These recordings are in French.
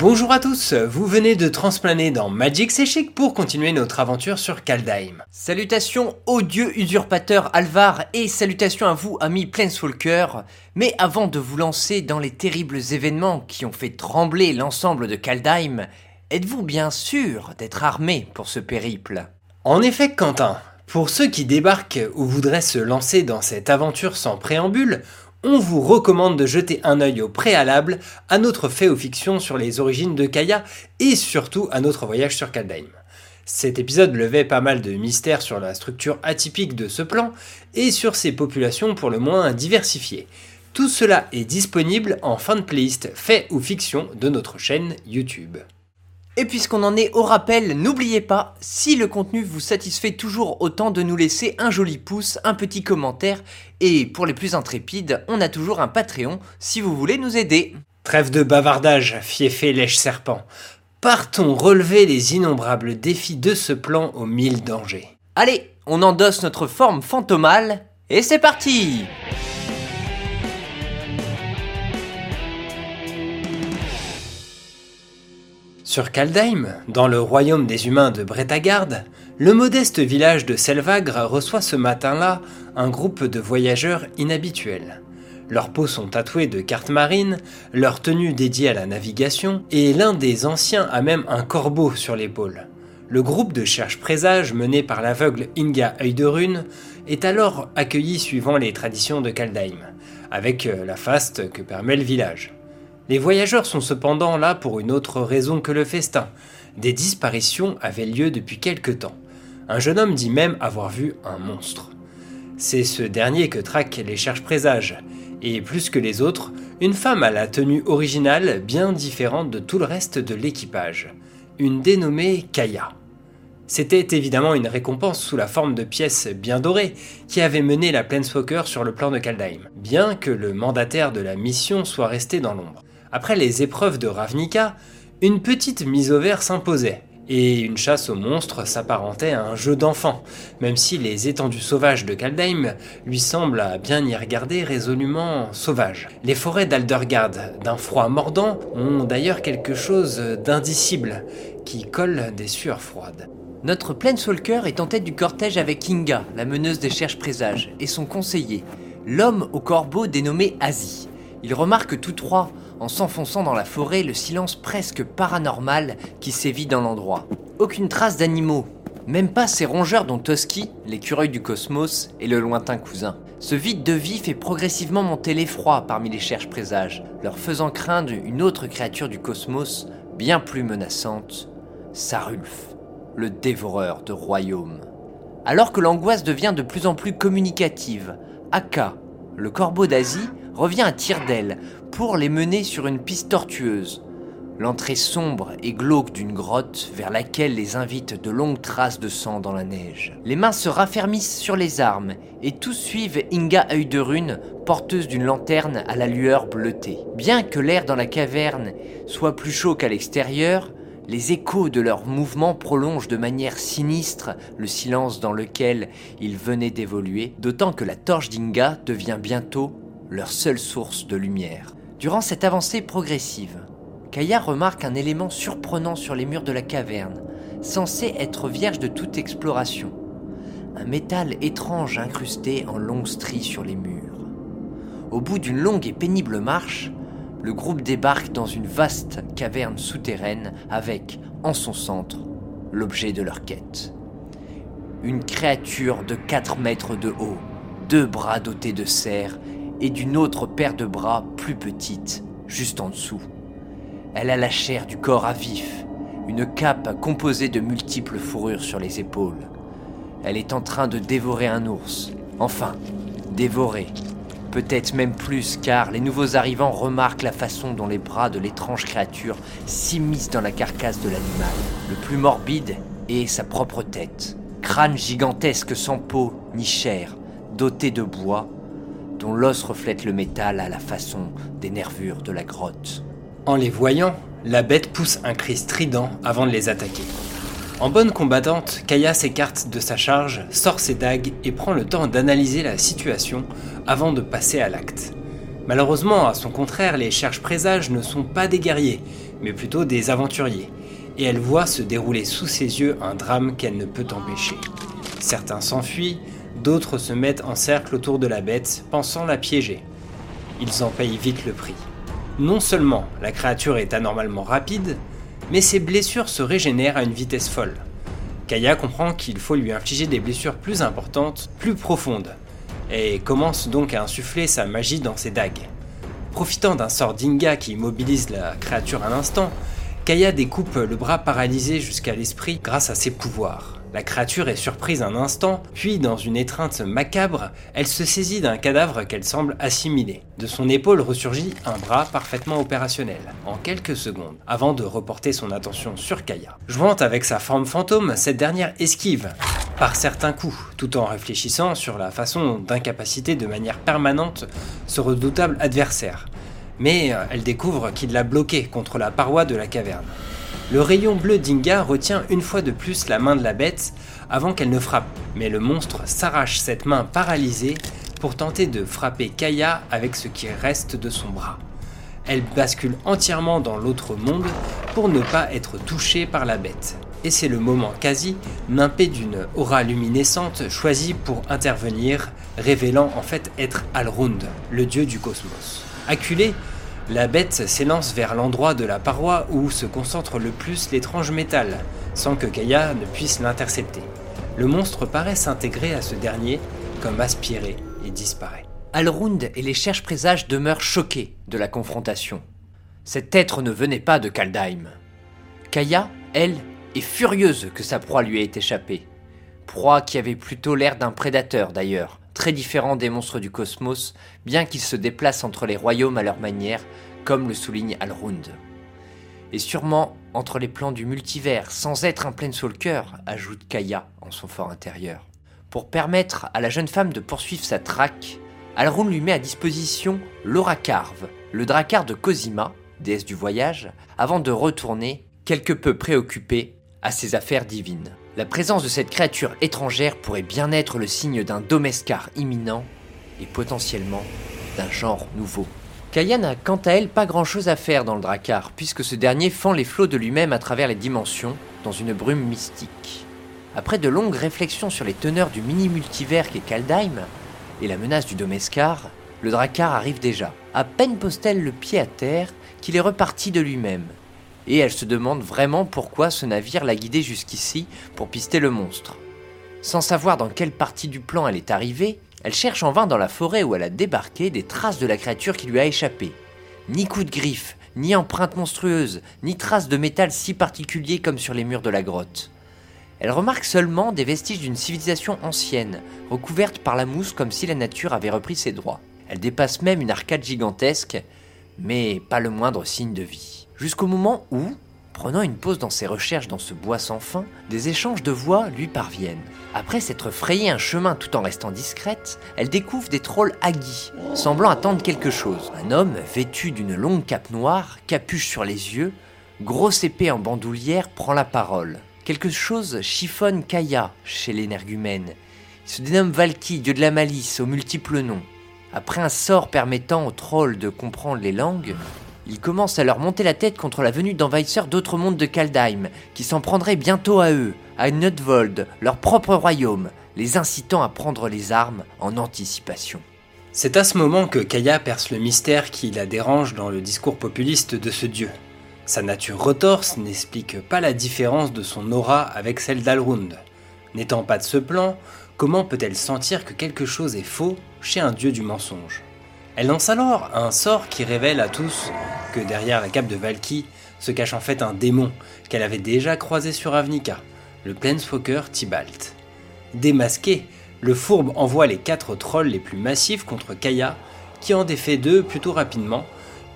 Bonjour à tous, vous venez de transplaner dans Magic C'est pour continuer notre aventure sur Kaldheim. Salutations au dieu usurpateur Alvar et salutations à vous amis Planeswalker. Mais avant de vous lancer dans les terribles événements qui ont fait trembler l'ensemble de Kaldheim, êtes-vous bien sûr d'être armé pour ce périple? En effet Quentin, pour ceux qui débarquent ou voudraient se lancer dans cette aventure sans préambule, on vous recommande de jeter un œil au préalable à notre fait ou fiction sur les origines de Kaya et surtout à notre voyage sur Kaldheim. Cet épisode levait pas mal de mystères sur la structure atypique de ce plan et sur ses populations pour le moins diversifiées. Tout cela est disponible en fin de playlist fait ou fiction de notre chaîne YouTube. Et puisqu'on en est au rappel, n'oubliez pas, si le contenu vous satisfait toujours autant, de nous laisser un joli pouce, un petit commentaire, et pour les plus intrépides, on a toujours un Patreon si vous voulez nous aider. Trêve de bavardage, fiefé lèche-serpent. Partons relever les innombrables défis de ce plan aux mille dangers. Allez, on endosse notre forme fantomale, et c'est parti Sur Kaldheim, dans le royaume des humains de Bretagard, le modeste village de Selvagre reçoit ce matin-là un groupe de voyageurs inhabituels. Leurs peaux sont tatouées de cartes marines, leur tenue dédiée à la navigation, et l'un des anciens a même un corbeau sur l'épaule. Le groupe de cherche-présages mené par l'aveugle Inga Œil de Rune est alors accueilli suivant les traditions de Kaldheim, avec la faste que permet le village. Les voyageurs sont cependant là pour une autre raison que le festin. Des disparitions avaient lieu depuis quelque temps. Un jeune homme dit même avoir vu un monstre. C'est ce dernier que traquent les cherche-présages, et plus que les autres, une femme à la tenue originale bien différente de tout le reste de l'équipage, une dénommée Kaya. C'était évidemment une récompense sous la forme de pièces bien dorées qui avait mené la Planeswalker sur le plan de Kaldheim, bien que le mandataire de la mission soit resté dans l'ombre. Après les épreuves de Ravnica, une petite mise au vert s'imposait, et une chasse aux monstres s'apparentait à un jeu d'enfant, même si les étendues sauvages de Kaldheim lui semblent à bien y regarder résolument sauvages. Les forêts d'Aldergard, d'un froid mordant, ont d'ailleurs quelque chose d'indicible, qui colle des sueurs froides. Notre Planeswalker est en tête du cortège avec Kinga, la meneuse des cherches présages, et son conseiller, l'homme au corbeau dénommé Asie. Ils remarquent tous trois en s'enfonçant dans la forêt le silence presque paranormal qui sévit dans l'endroit. Aucune trace d'animaux, même pas ces rongeurs dont Toski, l'écureuil du cosmos, est le lointain cousin. Ce vide de vie fait progressivement monter l'effroi parmi les cherches présages, leur faisant craindre une autre créature du cosmos bien plus menaçante, Sarulf, le dévoreur de royaumes. Alors que l'angoisse devient de plus en plus communicative, Aka, le corbeau d'Asie, revient à tire d'aile pour les mener sur une piste tortueuse. L'entrée sombre et glauque d'une grotte vers laquelle les invitent de longues traces de sang dans la neige. Les mains se raffermissent sur les armes et tous suivent Inga œil de rune, porteuse d'une lanterne à la lueur bleutée. Bien que l'air dans la caverne soit plus chaud qu'à l'extérieur, les échos de leurs mouvements prolongent de manière sinistre le silence dans lequel ils venaient d'évoluer, d'autant que la torche d'Inga devient bientôt leur seule source de lumière. Durant cette avancée progressive, Kaya remarque un élément surprenant sur les murs de la caverne, censé être vierge de toute exploration. Un métal étrange incrusté en longues stries sur les murs. Au bout d'une longue et pénible marche, le groupe débarque dans une vaste caverne souterraine avec, en son centre, l'objet de leur quête. Une créature de 4 mètres de haut, deux bras dotés de serres et d'une autre paire de bras plus petite, juste en dessous. Elle a la chair du corps à vif, une cape composée de multiples fourrures sur les épaules. Elle est en train de dévorer un ours. Enfin, dévorer. Peut-être même plus car les nouveaux arrivants remarquent la façon dont les bras de l'étrange créature s'immiscent dans la carcasse de l'animal. Le plus morbide est sa propre tête. Crâne gigantesque sans peau ni chair, doté de bois dont l'os reflète le métal à la façon des nervures de la grotte. En les voyant, la bête pousse un cri strident avant de les attaquer. En bonne combattante, Kaya s'écarte de sa charge, sort ses dagues et prend le temps d'analyser la situation avant de passer à l'acte. Malheureusement, à son contraire, les cherches présages ne sont pas des guerriers, mais plutôt des aventuriers, et elle voit se dérouler sous ses yeux un drame qu'elle ne peut empêcher. Certains s'enfuient, d'autres se mettent en cercle autour de la bête, pensant la piéger. Ils en payent vite le prix. Non seulement la créature est anormalement rapide, mais ses blessures se régénèrent à une vitesse folle. Kaya comprend qu'il faut lui infliger des blessures plus importantes, plus profondes, et commence donc à insuffler sa magie dans ses dagues. Profitant d'un sort d'Inga qui immobilise la créature un instant, Kaya découpe le bras paralysé jusqu'à l'esprit grâce à ses pouvoirs. La créature est surprise un instant, puis dans une étreinte macabre, elle se saisit d'un cadavre qu'elle semble assimiler. De son épaule ressurgit un bras parfaitement opérationnel, en quelques secondes, avant de reporter son attention sur Kaya. Jouant avec sa forme fantôme, cette dernière esquive, par certains coups, tout en réfléchissant sur la façon d'incapaciter de manière permanente ce redoutable adversaire. Mais euh, elle découvre qu'il l'a bloqué contre la paroi de la caverne. Le rayon bleu d'Inga retient une fois de plus la main de la bête avant qu'elle ne frappe, mais le monstre s'arrache cette main paralysée pour tenter de frapper Kaya avec ce qui reste de son bras. Elle bascule entièrement dans l'autre monde pour ne pas être touchée par la bête. Et c'est le moment quasi nimpé d'une aura luminescente choisie pour intervenir, révélant en fait être Alrund, le dieu du cosmos. Acculé, la bête s'élance vers l'endroit de la paroi où se concentre le plus l'étrange métal, sans que Kaya ne puisse l'intercepter. Le monstre paraît s'intégrer à ce dernier, comme aspiré, et disparaît. Alrund et les cherches présages demeurent choqués de la confrontation. Cet être ne venait pas de Kaldheim. Kaya, elle, est furieuse que sa proie lui ait échappé. Proie qui avait plutôt l'air d'un prédateur d'ailleurs, très différent des monstres du cosmos, bien qu'ils se déplacent entre les royaumes à leur manière, comme le souligne Alrund. Et sûrement entre les plans du multivers, sans être un Planeswalker, ajoute Kaya en son fort intérieur. Pour permettre à la jeune femme de poursuivre sa traque, Alrund lui met à disposition l'Oracarve, le dracar de Cosima, déesse du voyage, avant de retourner, quelque peu préoccupé, à ses affaires divines. La présence de cette créature étrangère pourrait bien être le signe d'un domescar imminent et potentiellement d'un genre nouveau. Kaya n'a quant à elle pas grand chose à faire dans le Drakkar, puisque ce dernier fend les flots de lui-même à travers les dimensions, dans une brume mystique. Après de longues réflexions sur les teneurs du mini-multivers qu'est Kaldheim, et la menace du Domescar, le Drakkar arrive déjà. À peine pose-t-elle le pied à terre qu'il est reparti de lui-même, et elle se demande vraiment pourquoi ce navire l'a guidée jusqu'ici pour pister le monstre. Sans savoir dans quelle partie du plan elle est arrivée, elle cherche en vain dans la forêt où elle a débarqué des traces de la créature qui lui a échappé. Ni coup de griffe, ni empreinte monstrueuse, ni traces de métal si particulier comme sur les murs de la grotte. Elle remarque seulement des vestiges d'une civilisation ancienne, recouverte par la mousse comme si la nature avait repris ses droits. Elle dépasse même une arcade gigantesque, mais pas le moindre signe de vie. Jusqu'au moment où, prenant une pause dans ses recherches dans ce bois sans fin, des échanges de voix lui parviennent. Après s'être frayé un chemin tout en restant discrète, elle découvre des trolls haguis, semblant attendre quelque chose. Un homme vêtu d'une longue cape noire, capuche sur les yeux, grosse épée en bandoulière, prend la parole. Quelque chose chiffonne Kaya chez l'énergumène. Il se dénomme Valky, dieu de la malice, aux multiples noms. Après un sort permettant aux trolls de comprendre les langues, ils commencent à leur monter la tête contre la venue d'envahisseurs d'autres mondes de Kaldheim, qui s'en prendraient bientôt à eux, à Nutvold, leur propre royaume, les incitant à prendre les armes en anticipation. C'est à ce moment que Kaya perce le mystère qui la dérange dans le discours populiste de ce dieu. Sa nature retorse n'explique pas la différence de son aura avec celle d'Alrund. N'étant pas de ce plan, comment peut-elle sentir que quelque chose est faux chez un dieu du mensonge? Elle lance alors un sort qui révèle à tous que derrière la cape de Valky se cache en fait un démon qu'elle avait déjà croisé sur Avnica, le Planeswalker Tibalt. Démasqué, le fourbe envoie les quatre trolls les plus massifs contre Kaya, qui en défait deux plutôt rapidement,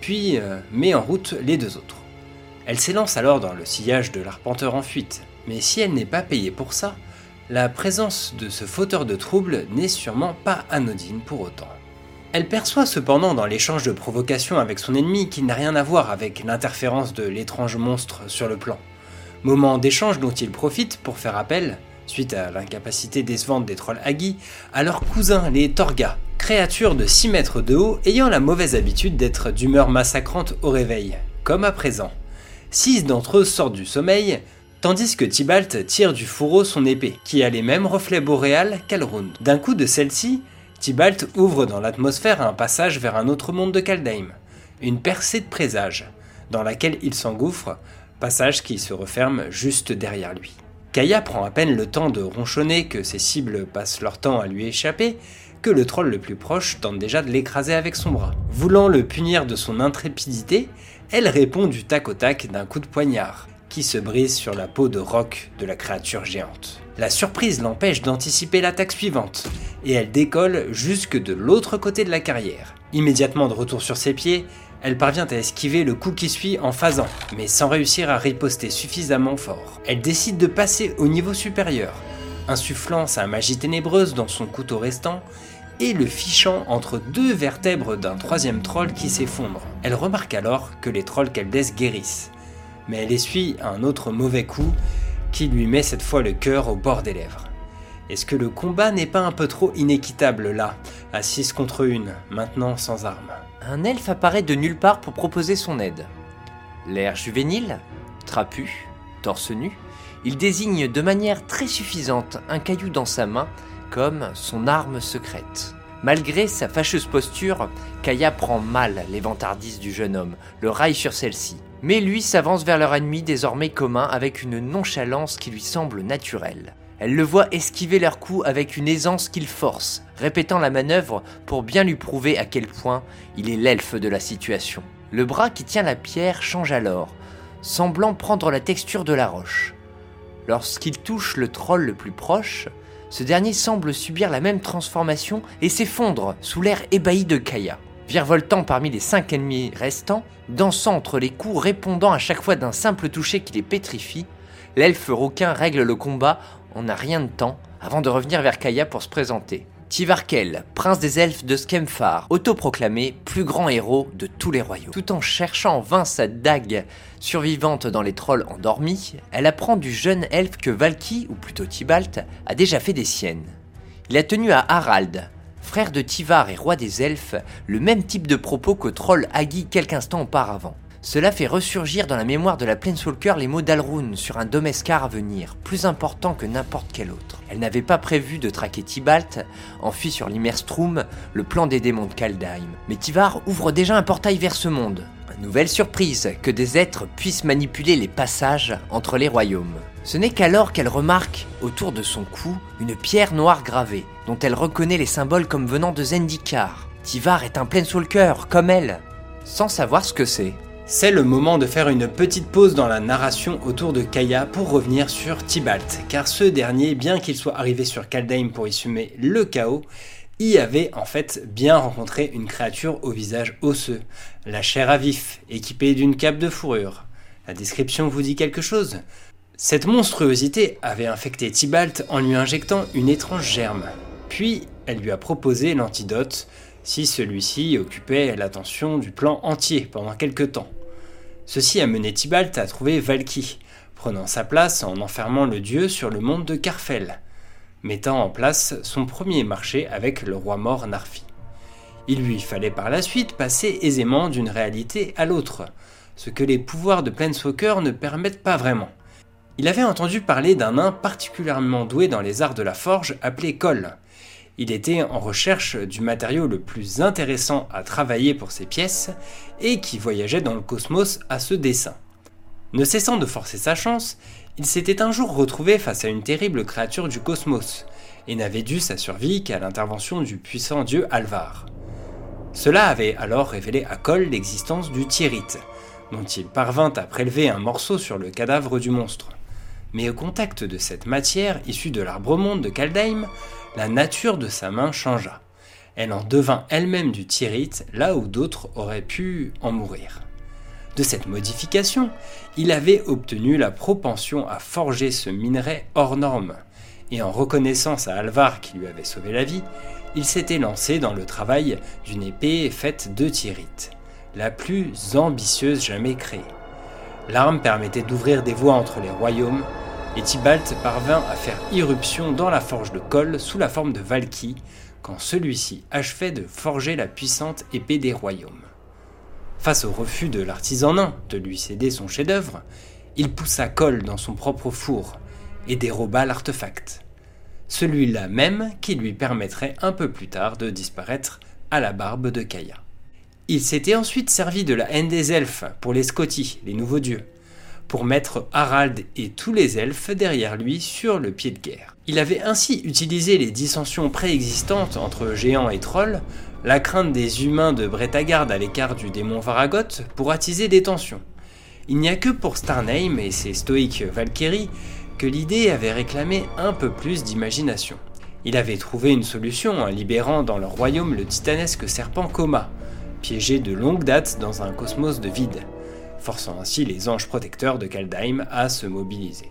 puis euh, met en route les deux autres. Elle s'élance alors dans le sillage de l'arpenteur en fuite, mais si elle n'est pas payée pour ça, la présence de ce fauteur de troubles n'est sûrement pas anodine pour autant. Elle perçoit cependant dans l'échange de provocation avec son ennemi qu'il n'a rien à voir avec l'interférence de l'étrange monstre sur le plan. Moment d'échange dont il profite pour faire appel, suite à l'incapacité décevante des trolls Agi, à leurs cousins les Torga, Créatures de 6 mètres de haut ayant la mauvaise habitude d'être d'humeur massacrante au réveil, comme à présent. Six d'entre eux sortent du sommeil, tandis que Tybalt tire du fourreau son épée, qui a les mêmes reflets boréales qu'Alrund. D'un coup de celle-ci, Tybalt ouvre dans l'atmosphère un passage vers un autre monde de Kaldheim, une percée de présage, dans laquelle il s'engouffre, passage qui se referme juste derrière lui. Kaya prend à peine le temps de ronchonner que ses cibles passent leur temps à lui échapper, que le troll le plus proche tente déjà de l'écraser avec son bras. Voulant le punir de son intrépidité, elle répond du tac au tac d'un coup de poignard, qui se brise sur la peau de roc de la créature géante. La surprise l'empêche d'anticiper l'attaque suivante, et elle décolle jusque de l'autre côté de la carrière. Immédiatement de retour sur ses pieds, elle parvient à esquiver le coup qui suit en phasant, mais sans réussir à riposter suffisamment fort. Elle décide de passer au niveau supérieur, insufflant sa magie ténébreuse dans son couteau restant et le fichant entre deux vertèbres d'un troisième troll qui s'effondre. Elle remarque alors que les trolls qu'elle guérissent, mais elle essuie un autre mauvais coup qui lui met cette fois le cœur au bord des lèvres. Est-ce que le combat n'est pas un peu trop inéquitable là, à 6 contre 1, maintenant sans armes Un elfe apparaît de nulle part pour proposer son aide. L'air juvénile, trapu, torse nu, il désigne de manière très suffisante un caillou dans sa main comme son arme secrète. Malgré sa fâcheuse posture, Kaya prend mal les vantardises du jeune homme, le raille sur celle-ci. Mais lui s'avance vers leur ennemi désormais commun avec une nonchalance qui lui semble naturelle. Elle le voit esquiver leurs coups avec une aisance qu'il force, répétant la manœuvre pour bien lui prouver à quel point il est l'elfe de la situation. Le bras qui tient la pierre change alors, semblant prendre la texture de la roche. Lorsqu'il touche le troll le plus proche, ce dernier semble subir la même transformation et s'effondre sous l'air ébahi de Kaya. Virevoltant parmi les cinq ennemis restants, dansant entre les coups répondant à chaque fois d'un simple toucher qui les pétrifie, l'elfe requin règle le combat en un rien de temps avant de revenir vers Kaya pour se présenter. Tivarkel, prince des elfes de Skemfar, autoproclamé plus grand héros de tous les royaumes. Tout en cherchant en vain sa dague survivante dans les trolls endormis, elle apprend du jeune elfe que Valky, ou plutôt Tibalt, a déjà fait des siennes. Il a tenu à Harald, frère de Tivar et roi des elfes, le même type de propos que troll Agi quelques instants auparavant. Cela fait ressurgir dans la mémoire de la Planeswalker les mots d'Alrune sur un Domescar à venir, plus important que n'importe quel autre. Elle n'avait pas prévu de traquer Tibalt, enfui sur l'Immerstrom, le plan des démons de Kaldheim. Mais Tivar ouvre déjà un portail vers ce monde. Nouvelle surprise, que des êtres puissent manipuler les passages entre les royaumes. Ce n'est qu'alors qu'elle remarque, autour de son cou, une pierre noire gravée, dont elle reconnaît les symboles comme venant de Zendikar. Tivar est un Planeswalker, comme elle, sans savoir ce que c'est. C'est le moment de faire une petite pause dans la narration autour de Kaya pour revenir sur Tibalt, car ce dernier, bien qu'il soit arrivé sur Kaldheim pour y semer le chaos, y avait en fait bien rencontré une créature au visage osseux, la chair à vif, équipée d'une cape de fourrure. La description vous dit quelque chose? Cette monstruosité avait infecté Tibalt en lui injectant une étrange germe. Puis elle lui a proposé l'antidote si celui-ci occupait l'attention du plan entier pendant quelque temps. Ceci a mené à trouver Valky, prenant sa place en enfermant le dieu sur le monde de Carfel, mettant en place son premier marché avec le roi mort Narfi. Il lui fallait par la suite passer aisément d'une réalité à l'autre, ce que les pouvoirs de Planeswalker ne permettent pas vraiment. Il avait entendu parler d'un nain particulièrement doué dans les arts de la forge appelé Cole, il était en recherche du matériau le plus intéressant à travailler pour ses pièces et qui voyageait dans le cosmos à ce dessin. Ne cessant de forcer sa chance, il s'était un jour retrouvé face à une terrible créature du cosmos et n'avait dû sa survie qu'à l'intervention du puissant dieu Alvar. Cela avait alors révélé à Cole l'existence du Tyrite, dont il parvint à prélever un morceau sur le cadavre du monstre. Mais au contact de cette matière issue de l'arbre-monde de Kaldheim, la nature de sa main changea. Elle en devint elle-même du tyrite là où d'autres auraient pu en mourir. De cette modification, il avait obtenu la propension à forger ce minerai hors norme, et en reconnaissance à Alvar qui lui avait sauvé la vie, il s'était lancé dans le travail d'une épée faite de tyrite, la plus ambitieuse jamais créée. L'arme permettait d'ouvrir des voies entre les royaumes et Tybalt parvint à faire irruption dans la forge de Kol sous la forme de Valky quand celui-ci achevait de forger la puissante épée des royaumes. Face au refus de l'artisan nain de lui céder son chef-d'œuvre, il poussa Cole dans son propre four et déroba l'artefact. Celui-là même qui lui permettrait un peu plus tard de disparaître à la barbe de Kaya. Il s'était ensuite servi de la haine des elfes pour les Scotty, les nouveaux dieux, pour mettre Harald et tous les elfes derrière lui sur le pied de guerre. Il avait ainsi utilisé les dissensions préexistantes entre géants et trolls, la crainte des humains de Bretagarde à l'écart du démon Varagoth pour attiser des tensions. Il n'y a que pour Starnheim et ses stoïques Valkyries que l'idée avait réclamé un peu plus d'imagination. Il avait trouvé une solution en libérant dans leur royaume le titanesque serpent Koma, piégé de longue date dans un cosmos de vide forçant ainsi les anges protecteurs de Kaldheim à se mobiliser.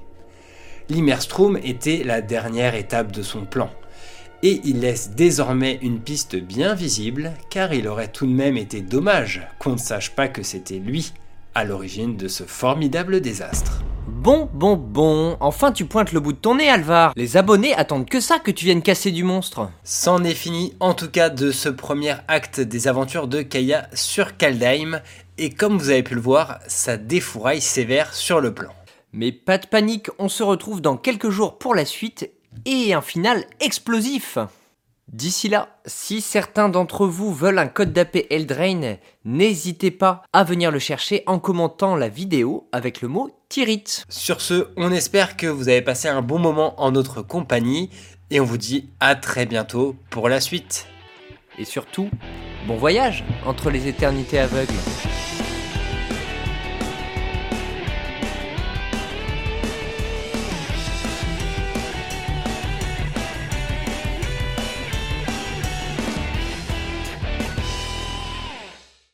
L'Immerstrom était la dernière étape de son plan, et il laisse désormais une piste bien visible, car il aurait tout de même été dommage qu'on ne sache pas que c'était lui à l'origine de ce formidable désastre. Bon, bon, bon, enfin tu pointes le bout de ton nez, Alvar. Les abonnés attendent que ça que tu viennes casser du monstre. C'en est fini, en tout cas, de ce premier acte des aventures de Kaya sur Kaldheim, et comme vous avez pu le voir, ça défouraille sévère sur le plan. Mais pas de panique, on se retrouve dans quelques jours pour la suite et un final explosif. D'ici là, si certains d'entre vous veulent un code d'AP Eldrain, n'hésitez pas à venir le chercher en commentant la vidéo avec le mot Tirit. Sur ce, on espère que vous avez passé un bon moment en notre compagnie et on vous dit à très bientôt pour la suite. Et surtout, bon voyage entre les éternités aveugles.